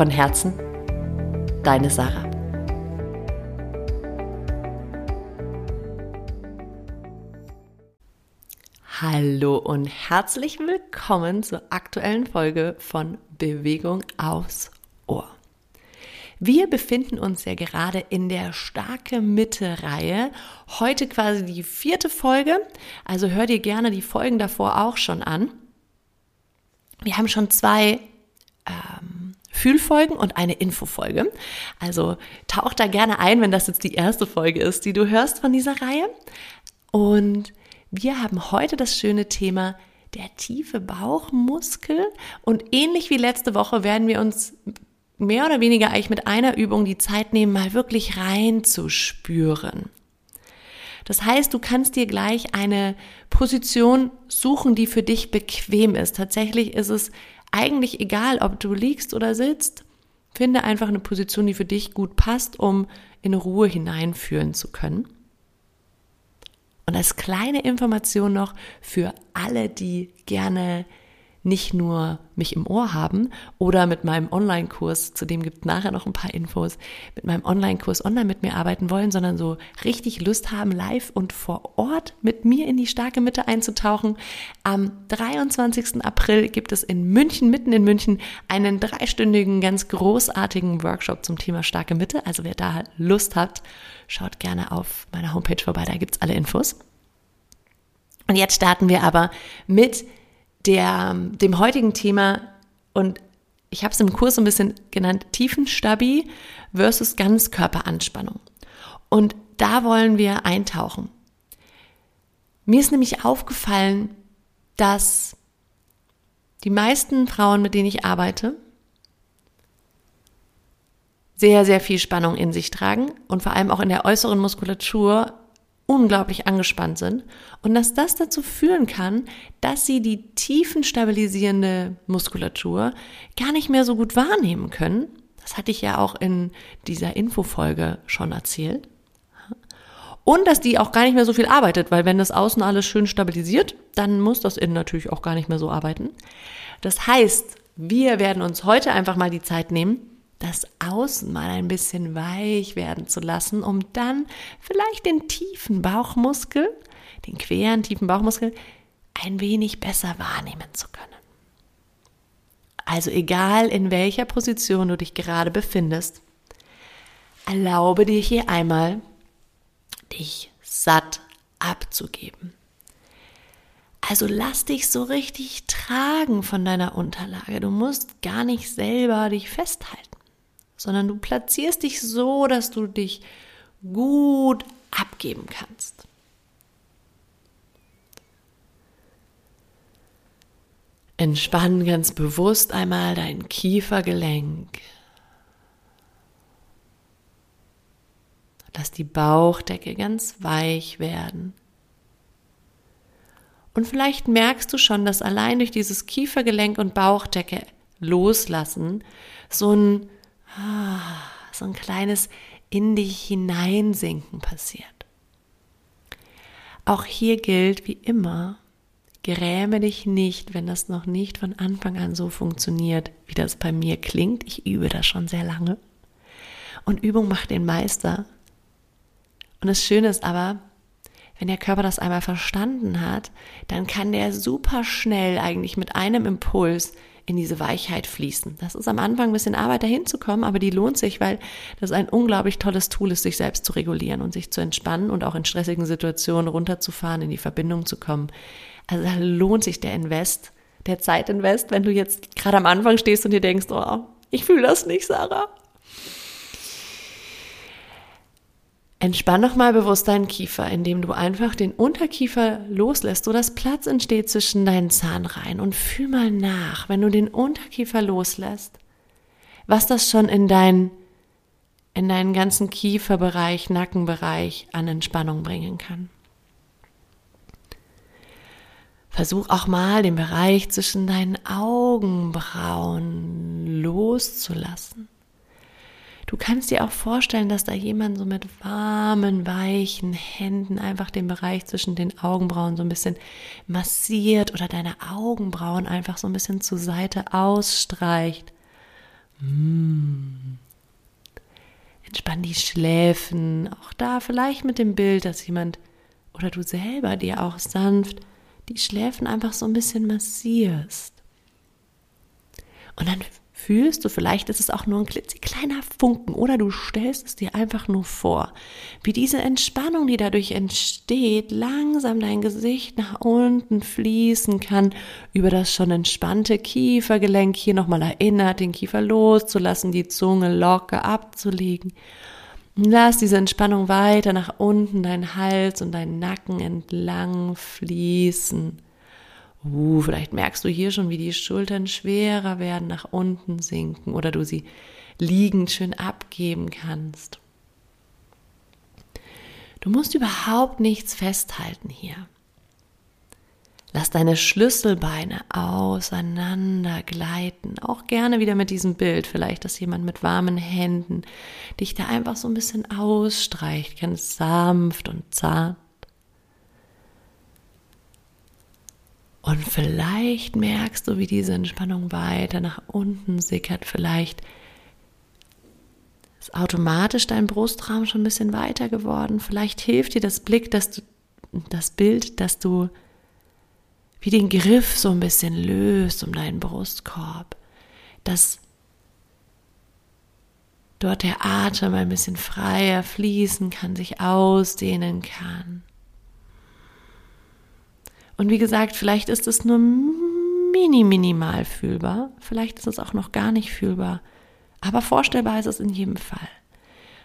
Von Herzen, deine Sarah. Hallo und herzlich willkommen zur aktuellen Folge von Bewegung aufs Ohr. Wir befinden uns ja gerade in der starke Mitte-Reihe. Heute quasi die vierte Folge. Also hör dir gerne die Folgen davor auch schon an. Wir haben schon zwei ähm, Fühlfolgen und eine Infofolge. Also tauch da gerne ein, wenn das jetzt die erste Folge ist, die du hörst von dieser Reihe. Und wir haben heute das schöne Thema der tiefe Bauchmuskel. Und ähnlich wie letzte Woche werden wir uns mehr oder weniger eigentlich mit einer Übung die Zeit nehmen, mal wirklich reinzuspüren. Das heißt, du kannst dir gleich eine Position suchen, die für dich bequem ist. Tatsächlich ist es eigentlich egal, ob du liegst oder sitzt, finde einfach eine Position, die für dich gut passt, um in Ruhe hineinführen zu können. Und als kleine Information noch für alle, die gerne nicht nur mich im Ohr haben oder mit meinem Online-Kurs, zu dem gibt nachher noch ein paar Infos, mit meinem Online-Kurs online mit mir arbeiten wollen, sondern so richtig Lust haben, live und vor Ort mit mir in die starke Mitte einzutauchen. Am 23. April gibt es in München, mitten in München, einen dreistündigen, ganz großartigen Workshop zum Thema starke Mitte. Also wer da Lust hat, schaut gerne auf meiner Homepage vorbei, da gibt's alle Infos. Und jetzt starten wir aber mit der, dem heutigen Thema und ich habe es im Kurs ein bisschen genannt, Tiefenstabi versus Ganzkörperanspannung. Und da wollen wir eintauchen. Mir ist nämlich aufgefallen, dass die meisten Frauen, mit denen ich arbeite, sehr, sehr viel Spannung in sich tragen und vor allem auch in der äußeren Muskulatur unglaublich angespannt sind und dass das dazu führen kann, dass sie die tiefenstabilisierende Muskulatur gar nicht mehr so gut wahrnehmen können. Das hatte ich ja auch in dieser Infofolge schon erzählt. Und dass die auch gar nicht mehr so viel arbeitet, weil wenn das Außen alles schön stabilisiert, dann muss das Innen natürlich auch gar nicht mehr so arbeiten. Das heißt, wir werden uns heute einfach mal die Zeit nehmen, das Außen mal ein bisschen weich werden zu lassen, um dann vielleicht den tiefen Bauchmuskel, den queren tiefen Bauchmuskel, ein wenig besser wahrnehmen zu können. Also egal in welcher Position du dich gerade befindest, erlaube dir hier einmal, dich satt abzugeben. Also lass dich so richtig tragen von deiner Unterlage. Du musst gar nicht selber dich festhalten sondern du platzierst dich so, dass du dich gut abgeben kannst. Entspann ganz bewusst einmal dein Kiefergelenk. Lass die Bauchdecke ganz weich werden. Und vielleicht merkst du schon, dass allein durch dieses Kiefergelenk und Bauchdecke loslassen so ein so ein kleines in dich hineinsinken passiert. Auch hier gilt wie immer, gräme dich nicht, wenn das noch nicht von Anfang an so funktioniert, wie das bei mir klingt. Ich übe das schon sehr lange. Und Übung macht den Meister. Und das Schöne ist aber, wenn der Körper das einmal verstanden hat, dann kann der super schnell eigentlich mit einem Impuls in diese Weichheit fließen. Das ist am Anfang ein bisschen Arbeit dahin zu kommen, aber die lohnt sich, weil das ein unglaublich tolles Tool ist, sich selbst zu regulieren und sich zu entspannen und auch in stressigen Situationen runterzufahren, in die Verbindung zu kommen. Also da lohnt sich der Invest, der Zeitinvest, wenn du jetzt gerade am Anfang stehst und dir denkst, oh, ich fühle das nicht, Sarah. Entspann noch mal bewusst deinen Kiefer, indem du einfach den Unterkiefer loslässt, so dass Platz entsteht zwischen deinen Zahnreihen und fühl mal nach, wenn du den Unterkiefer loslässt, was das schon in dein, in deinen ganzen Kieferbereich, Nackenbereich an Entspannung bringen kann. Versuch auch mal den Bereich zwischen deinen Augenbrauen loszulassen. Du kannst dir auch vorstellen, dass da jemand so mit warmen, weichen Händen einfach den Bereich zwischen den Augenbrauen so ein bisschen massiert oder deine Augenbrauen einfach so ein bisschen zur Seite ausstreicht. Mmh. Entspann die Schläfen, auch da vielleicht mit dem Bild, dass jemand oder du selber dir auch sanft die Schläfen einfach so ein bisschen massierst. Und dann fühlst du, vielleicht ist es auch nur ein klitzekleiner Funken oder du stellst es dir einfach nur vor, wie diese Entspannung, die dadurch entsteht, langsam dein Gesicht nach unten fließen kann, über das schon entspannte Kiefergelenk hier nochmal erinnert, den Kiefer loszulassen, die Zunge locker abzulegen. Lass diese Entspannung weiter nach unten, deinen Hals und deinen Nacken entlang fließen. Uh, vielleicht merkst du hier schon, wie die Schultern schwerer werden, nach unten sinken oder du sie liegend schön abgeben kannst. Du musst überhaupt nichts festhalten hier. Lass deine Schlüsselbeine auseinander gleiten. Auch gerne wieder mit diesem Bild. Vielleicht, dass jemand mit warmen Händen dich da einfach so ein bisschen ausstreicht, ganz sanft und zart. Und vielleicht merkst du, wie diese Entspannung weiter nach unten sickert. Vielleicht ist automatisch dein Brustraum schon ein bisschen weiter geworden. Vielleicht hilft dir das Blick, dass du, das Bild, dass du wie den Griff so ein bisschen löst um deinen Brustkorb. Dass dort der Atem ein bisschen freier fließen kann, sich ausdehnen kann. Und wie gesagt, vielleicht ist es nur mini, minimal fühlbar. Vielleicht ist es auch noch gar nicht fühlbar. Aber vorstellbar ist es in jedem Fall.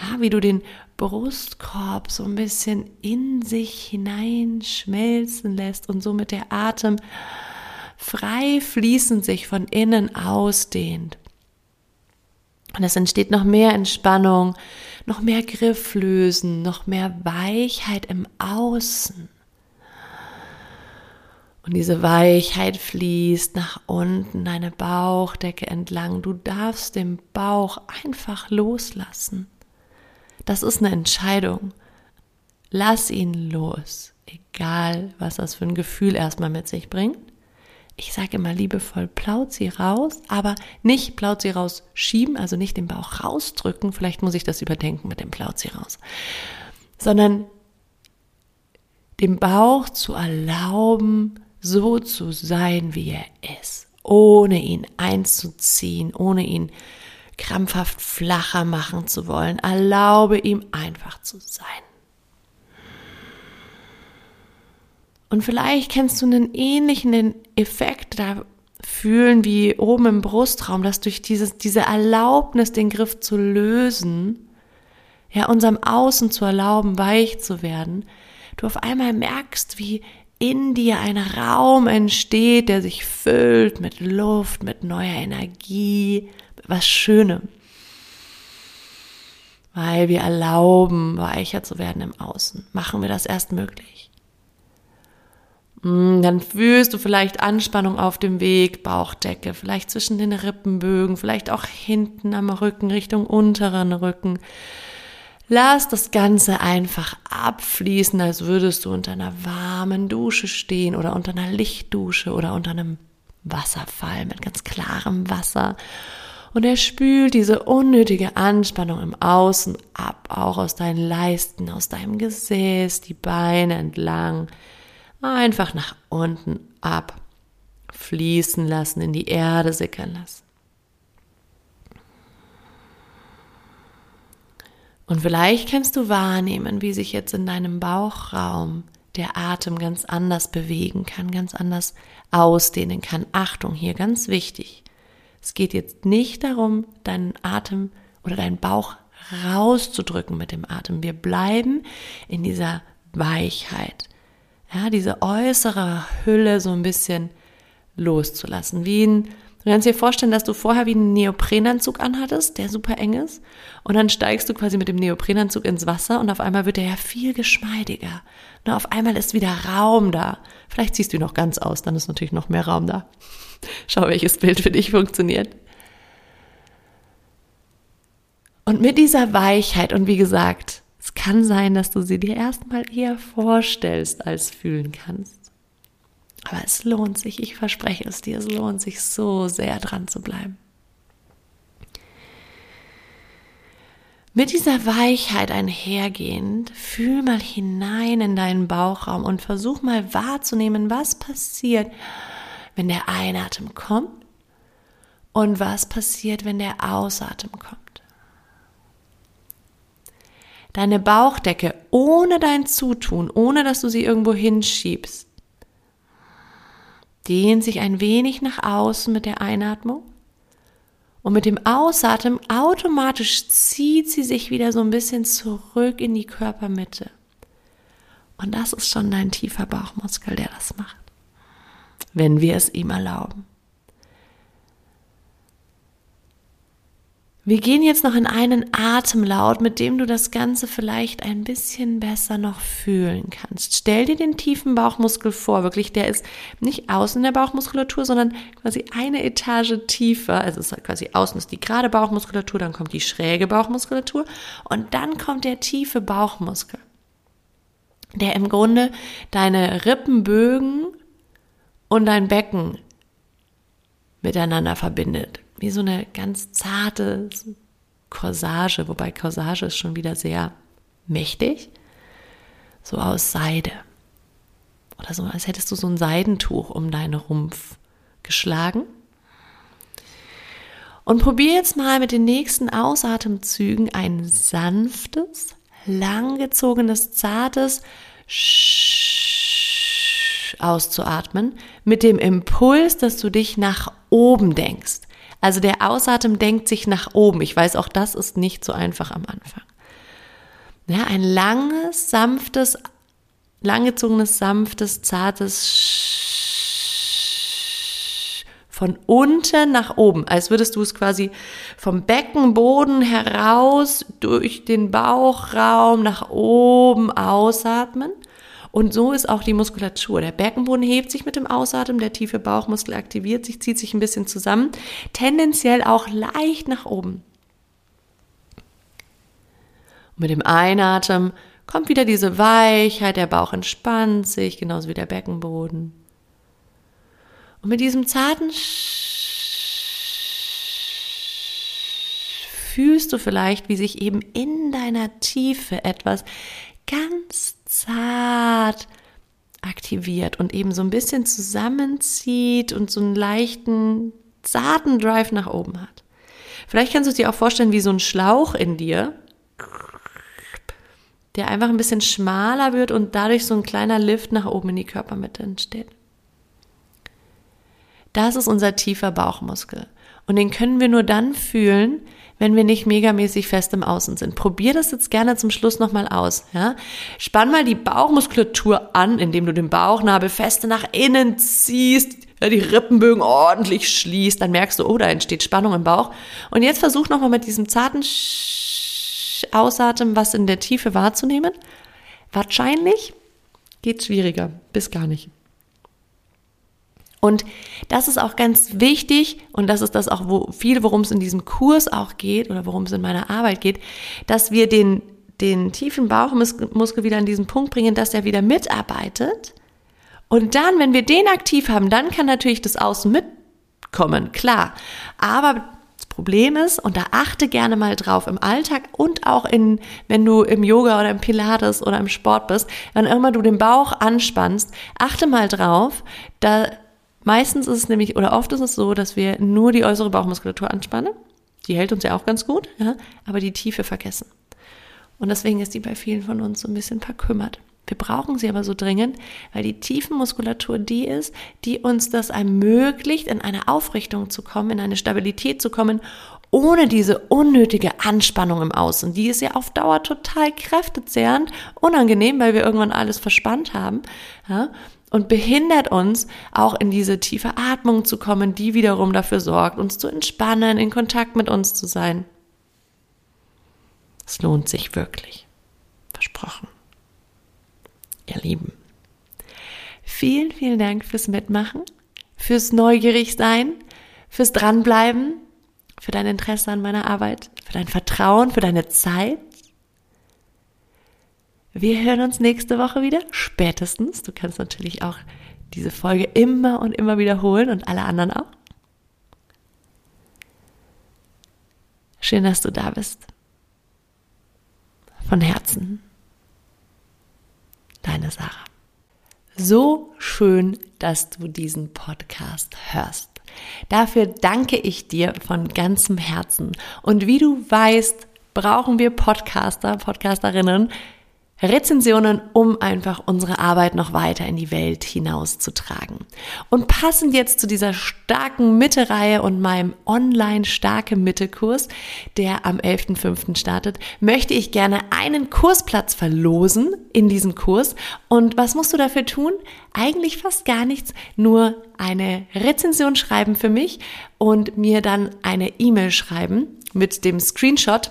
Ja, wie du den Brustkorb so ein bisschen in sich hineinschmelzen lässt und somit der Atem frei fließend sich von innen ausdehnt. Und es entsteht noch mehr Entspannung, noch mehr Grifflösen, noch mehr Weichheit im Außen. Und diese Weichheit fließt nach unten, deine Bauchdecke entlang. Du darfst den Bauch einfach loslassen. Das ist eine Entscheidung. Lass ihn los, egal was das für ein Gefühl erstmal mit sich bringt. Ich sage immer liebevoll, plaut sie raus, aber nicht plaut sie raus schieben, also nicht den Bauch rausdrücken, vielleicht muss ich das überdenken mit dem plaut sie raus, sondern dem Bauch zu erlauben, so zu sein, wie er ist, ohne ihn einzuziehen, ohne ihn krampfhaft flacher machen zu wollen. Erlaube ihm einfach zu sein. Und vielleicht kennst du einen ähnlichen Effekt da fühlen wie oben im Brustraum, dass durch dieses, diese Erlaubnis, den Griff zu lösen, ja, unserem Außen zu erlauben, weich zu werden, du auf einmal merkst, wie in dir ein Raum entsteht, der sich füllt mit Luft, mit neuer Energie, mit was Schönem. Weil wir erlauben, weicher zu werden im Außen. Machen wir das erst möglich. Hm, dann fühlst du vielleicht Anspannung auf dem Weg, Bauchdecke, vielleicht zwischen den Rippenbögen, vielleicht auch hinten am Rücken, Richtung unteren Rücken. Lass das Ganze einfach abfließen, als würdest du unter einer warmen Dusche stehen oder unter einer Lichtdusche oder unter einem Wasserfall mit ganz klarem Wasser. Und er spült diese unnötige Anspannung im Außen ab, auch aus deinen Leisten, aus deinem Gesäß, die Beine entlang, einfach nach unten ab, fließen lassen, in die Erde sickern lassen. Und vielleicht kannst du wahrnehmen, wie sich jetzt in deinem Bauchraum der Atem ganz anders bewegen kann, ganz anders ausdehnen kann. Achtung, hier ganz wichtig. Es geht jetzt nicht darum, deinen Atem oder deinen Bauch rauszudrücken mit dem Atem. Wir bleiben in dieser Weichheit. Ja, diese äußere Hülle so ein bisschen loszulassen, wie ein Du kannst dir vorstellen, dass du vorher wie einen Neoprenanzug anhattest, der super eng ist. Und dann steigst du quasi mit dem Neoprenanzug ins Wasser und auf einmal wird der ja viel geschmeidiger. Und auf einmal ist wieder Raum da. Vielleicht ziehst du ihn noch ganz aus, dann ist natürlich noch mehr Raum da. Schau, welches Bild für dich funktioniert. Und mit dieser Weichheit und wie gesagt, es kann sein, dass du sie dir erstmal eher vorstellst als fühlen kannst. Aber es lohnt sich, ich verspreche es dir, es lohnt sich so sehr dran zu bleiben. Mit dieser Weichheit einhergehend, fühl mal hinein in deinen Bauchraum und versuch mal wahrzunehmen, was passiert, wenn der Einatmen kommt und was passiert, wenn der Ausatmen kommt deine Bauchdecke ohne dein Zutun, ohne dass du sie irgendwo hinschiebst, dehnt sich ein wenig nach außen mit der Einatmung und mit dem Ausatmen automatisch zieht sie sich wieder so ein bisschen zurück in die Körpermitte. Und das ist schon dein tiefer Bauchmuskel, der das macht, wenn wir es ihm erlauben. Wir gehen jetzt noch in einen Atemlaut, mit dem du das Ganze vielleicht ein bisschen besser noch fühlen kannst. Stell dir den tiefen Bauchmuskel vor, wirklich, der ist nicht außen in der Bauchmuskulatur, sondern quasi eine Etage tiefer. Also es ist quasi außen ist die gerade Bauchmuskulatur, dann kommt die schräge Bauchmuskulatur und dann kommt der tiefe Bauchmuskel, der im Grunde deine Rippenbögen und dein Becken miteinander verbindet wie so eine ganz zarte Corsage, wobei Corsage ist schon wieder sehr mächtig, so aus Seide. Oder so, als hättest du so ein Seidentuch um deinen Rumpf geschlagen. Und probier jetzt mal mit den nächsten Ausatemzügen ein sanftes, langgezogenes, zartes auszuatmen, mit dem Impuls, dass du dich nach oben denkst. Also der Ausatmen denkt sich nach oben. Ich weiß, auch das ist nicht so einfach am Anfang. Ja, ein langes, sanftes, langgezogenes, sanftes, zartes von unten nach oben, als würdest du es quasi vom Beckenboden heraus durch den Bauchraum nach oben ausatmen und so ist auch die Muskulatur. Der Beckenboden hebt sich mit dem Ausatmen, der tiefe Bauchmuskel aktiviert sich, zieht sich ein bisschen zusammen, tendenziell auch leicht nach oben. Und mit dem Einatmen kommt wieder diese Weichheit, der Bauch entspannt sich, genauso wie der Beckenboden. Und mit diesem zarten fühlst du vielleicht, wie sich eben in deiner Tiefe etwas ganz zart aktiviert und eben so ein bisschen zusammenzieht und so einen leichten, zarten Drive nach oben hat. Vielleicht kannst du dir auch vorstellen wie so ein Schlauch in dir, der einfach ein bisschen schmaler wird und dadurch so ein kleiner Lift nach oben in die Körpermitte entsteht. Das ist unser tiefer Bauchmuskel. Und den können wir nur dann fühlen, wenn wir nicht megamäßig fest im Außen sind. Probier das jetzt gerne zum Schluss nochmal aus. Ja? Spann mal die Bauchmuskulatur an, indem du den Bauchnabel feste nach innen ziehst, die Rippenbögen ordentlich schließt. Dann merkst du, oh, da entsteht Spannung im Bauch. Und jetzt versuch nochmal mit diesem zarten Ausatmen was in der Tiefe wahrzunehmen. Wahrscheinlich geht schwieriger, bis gar nicht. Und das ist auch ganz wichtig und das ist das auch wo viel, worum es in diesem Kurs auch geht oder worum es in meiner Arbeit geht, dass wir den, den tiefen Bauchmuskel wieder an diesen Punkt bringen, dass er wieder mitarbeitet. Und dann, wenn wir den aktiv haben, dann kann natürlich das Außen mitkommen, klar. Aber das Problem ist, und da achte gerne mal drauf im Alltag und auch in, wenn du im Yoga oder im Pilates oder im Sport bist, wann immer du den Bauch anspannst, achte mal drauf, da Meistens ist es nämlich, oder oft ist es so, dass wir nur die äußere Bauchmuskulatur anspannen. Die hält uns ja auch ganz gut, ja, aber die Tiefe vergessen. Und deswegen ist die bei vielen von uns so ein bisschen verkümmert. Wir brauchen sie aber so dringend, weil die Tiefenmuskulatur die ist, die uns das ermöglicht, in eine Aufrichtung zu kommen, in eine Stabilität zu kommen, ohne diese unnötige Anspannung im Außen. Die ist ja auf Dauer total kräftezehrend, unangenehm, weil wir irgendwann alles verspannt haben. Ja? Und behindert uns auch in diese tiefe Atmung zu kommen, die wiederum dafür sorgt, uns zu entspannen, in Kontakt mit uns zu sein. Es lohnt sich wirklich. Versprochen. Ihr Lieben. Vielen, vielen Dank fürs Mitmachen, fürs Neugierigsein, fürs Dranbleiben, für dein Interesse an meiner Arbeit, für dein Vertrauen, für deine Zeit. Wir hören uns nächste Woche wieder, spätestens. Du kannst natürlich auch diese Folge immer und immer wiederholen und alle anderen auch. Schön, dass du da bist. Von Herzen. Deine Sarah. So schön, dass du diesen Podcast hörst. Dafür danke ich dir von ganzem Herzen. Und wie du weißt, brauchen wir Podcaster, Podcasterinnen, Rezensionen, um einfach unsere Arbeit noch weiter in die Welt hinauszutragen. Und passend jetzt zu dieser starken Mitte-Reihe und meinem online starke Mitte-Kurs, der am 11.05. startet, möchte ich gerne einen Kursplatz verlosen in diesem Kurs. Und was musst du dafür tun? Eigentlich fast gar nichts, nur eine Rezension schreiben für mich und mir dann eine E-Mail schreiben mit dem Screenshot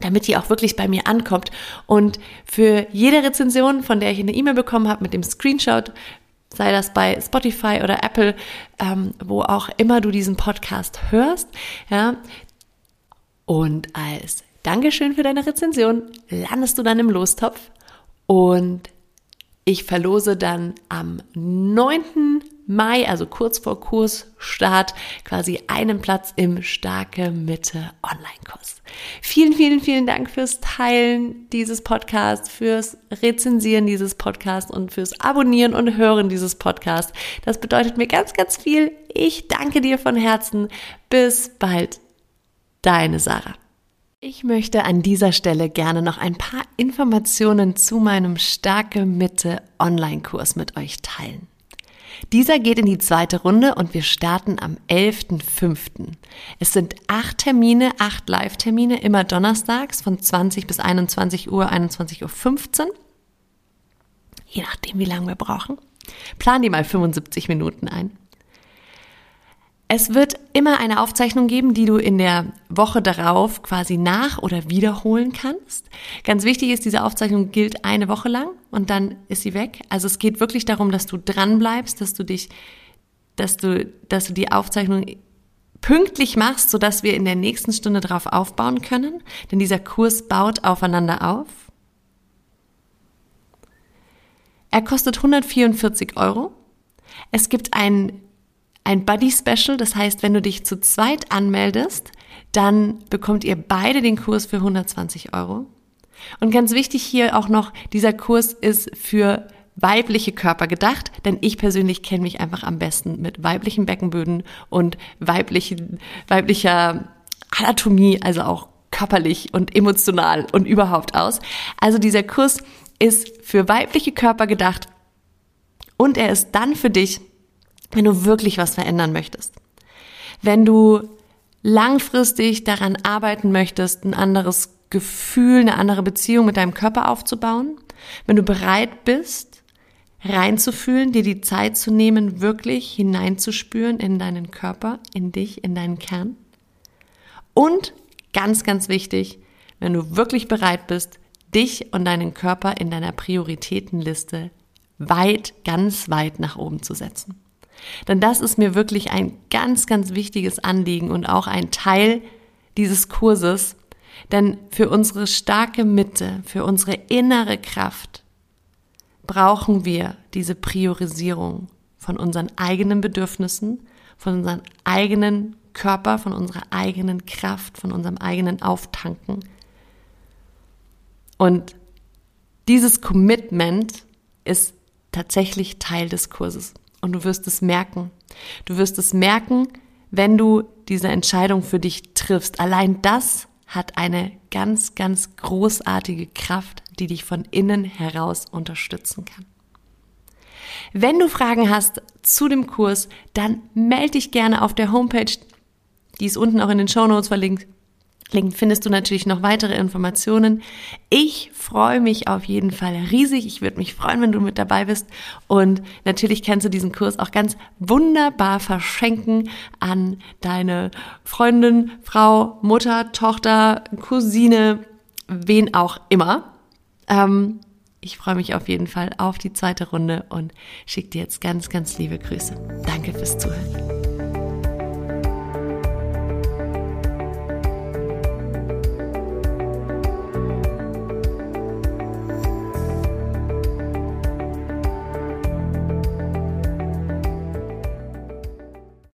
damit die auch wirklich bei mir ankommt. Und für jede Rezension, von der ich eine E-Mail bekommen habe mit dem Screenshot, sei das bei Spotify oder Apple, ähm, wo auch immer du diesen Podcast hörst, ja, und als Dankeschön für deine Rezension landest du dann im Lostopf und ich verlose dann am 9. Mai, also kurz vor Kursstart, quasi einen Platz im Starke Mitte Online-Kurs. Vielen, vielen, vielen Dank fürs Teilen dieses Podcasts, fürs Rezensieren dieses Podcasts und fürs Abonnieren und Hören dieses Podcasts. Das bedeutet mir ganz, ganz viel. Ich danke dir von Herzen. Bis bald. Deine Sarah. Ich möchte an dieser Stelle gerne noch ein paar Informationen zu meinem Starke Mitte Online-Kurs mit euch teilen. Dieser geht in die zweite Runde und wir starten am 11.05. Es sind acht Termine, acht Live-Termine, immer donnerstags von 20 bis 21 Uhr, 21.15 Uhr. Je nachdem, wie lange wir brauchen. Plan die mal 75 Minuten ein. Es wird immer eine Aufzeichnung geben, die du in der Woche darauf quasi nach- oder wiederholen kannst. Ganz wichtig ist, diese Aufzeichnung gilt eine Woche lang und dann ist sie weg. Also es geht wirklich darum, dass du dran bleibst, dass du dich, dass du, dass du die Aufzeichnung pünktlich machst, sodass wir in der nächsten Stunde darauf aufbauen können. Denn dieser Kurs baut aufeinander auf. Er kostet 144 Euro. Es gibt ein ein Buddy Special. Das heißt, wenn du dich zu zweit anmeldest, dann bekommt ihr beide den Kurs für 120 Euro. Und ganz wichtig hier auch noch, dieser Kurs ist für weibliche Körper gedacht, denn ich persönlich kenne mich einfach am besten mit weiblichen Beckenböden und weiblichen, weiblicher Anatomie, also auch körperlich und emotional und überhaupt aus. Also dieser Kurs ist für weibliche Körper gedacht und er ist dann für dich, wenn du wirklich was verändern möchtest. Wenn du langfristig daran arbeiten möchtest, ein anderes Gefühl, eine andere Beziehung mit deinem Körper aufzubauen, wenn du bereit bist, reinzufühlen, dir die Zeit zu nehmen, wirklich hineinzuspüren in deinen Körper, in dich, in deinen Kern. Und ganz, ganz wichtig, wenn du wirklich bereit bist, dich und deinen Körper in deiner Prioritätenliste weit, ganz weit nach oben zu setzen. Denn das ist mir wirklich ein ganz, ganz wichtiges Anliegen und auch ein Teil dieses Kurses. Denn für unsere starke Mitte, für unsere innere Kraft brauchen wir diese Priorisierung von unseren eigenen Bedürfnissen, von unserem eigenen Körper, von unserer eigenen Kraft, von unserem eigenen Auftanken. Und dieses Commitment ist tatsächlich Teil des Kurses. Und du wirst es merken. Du wirst es merken, wenn du diese Entscheidung für dich triffst. Allein das hat eine ganz, ganz großartige Kraft, die dich von innen heraus unterstützen kann. Wenn du Fragen hast zu dem Kurs, dann melde dich gerne auf der Homepage. Die ist unten auch in den Show Notes verlinkt. Link findest du natürlich noch weitere Informationen. Ich freue mich auf jeden Fall riesig. Ich würde mich freuen, wenn du mit dabei bist. Und natürlich kannst du diesen Kurs auch ganz wunderbar verschenken an deine Freundin, Frau, Mutter, Tochter, Cousine, wen auch immer. Ähm, ich freue mich auf jeden Fall auf die zweite Runde und schicke dir jetzt ganz, ganz liebe Grüße. Danke fürs Zuhören.